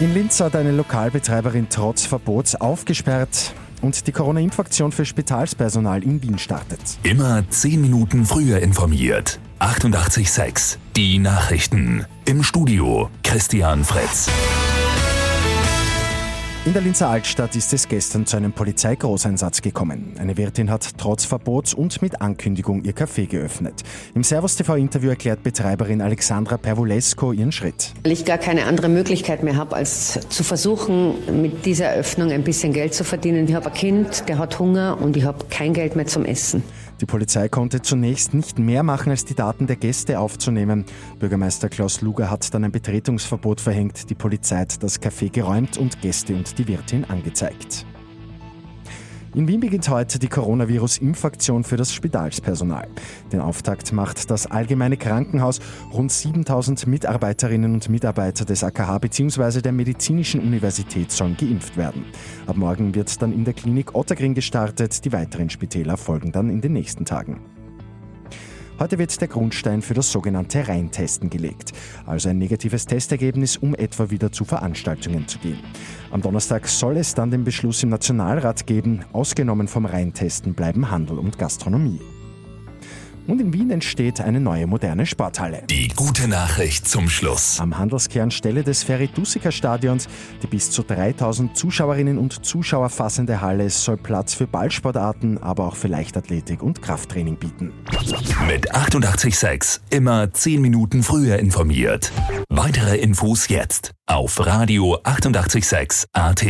In Linz hat eine Lokalbetreiberin trotz Verbots aufgesperrt und die Corona-Impfaktion für Spitalspersonal in Wien startet. Immer 10 Minuten früher informiert. 88.6 Die Nachrichten. Im Studio Christian Fritz. In der Linzer Altstadt ist es gestern zu einem Polizeigroßeinsatz gekommen. Eine Wirtin hat trotz Verbots und mit Ankündigung ihr Café geöffnet. Im Servus TV-Interview erklärt Betreiberin Alexandra Pervulesco ihren Schritt. Weil ich gar keine andere Möglichkeit mehr habe, als zu versuchen, mit dieser Eröffnung ein bisschen Geld zu verdienen. Ich habe ein Kind, der hat Hunger und ich habe kein Geld mehr zum Essen. Die Polizei konnte zunächst nicht mehr machen, als die Daten der Gäste aufzunehmen. Bürgermeister Klaus Luger hat dann ein Betretungsverbot verhängt. Die Polizei hat das Café geräumt und Gäste und die Wirtin angezeigt. In Wien beginnt heute die Coronavirus-Impfaktion für das Spitalspersonal. Den Auftakt macht das Allgemeine Krankenhaus. Rund 7000 Mitarbeiterinnen und Mitarbeiter des AKH bzw. der Medizinischen Universität sollen geimpft werden. Ab morgen wird dann in der Klinik Ottergring gestartet. Die weiteren Spitäler folgen dann in den nächsten Tagen. Heute wird der Grundstein für das sogenannte Reintesten gelegt, also ein negatives Testergebnis, um etwa wieder zu Veranstaltungen zu gehen. Am Donnerstag soll es dann den Beschluss im Nationalrat geben, ausgenommen vom Reintesten bleiben Handel und Gastronomie. Und in Wien entsteht eine neue moderne Sporthalle. Die gute Nachricht zum Schluss. Am Handelskern Stelle des Ferry-Dussiker Stadions, die bis zu 3000 Zuschauerinnen und Zuschauer fassende Halle, soll Platz für Ballsportarten, aber auch für Leichtathletik und Krafttraining bieten. Mit 886 immer 10 Minuten früher informiert. Weitere Infos jetzt auf Radio 886 AT.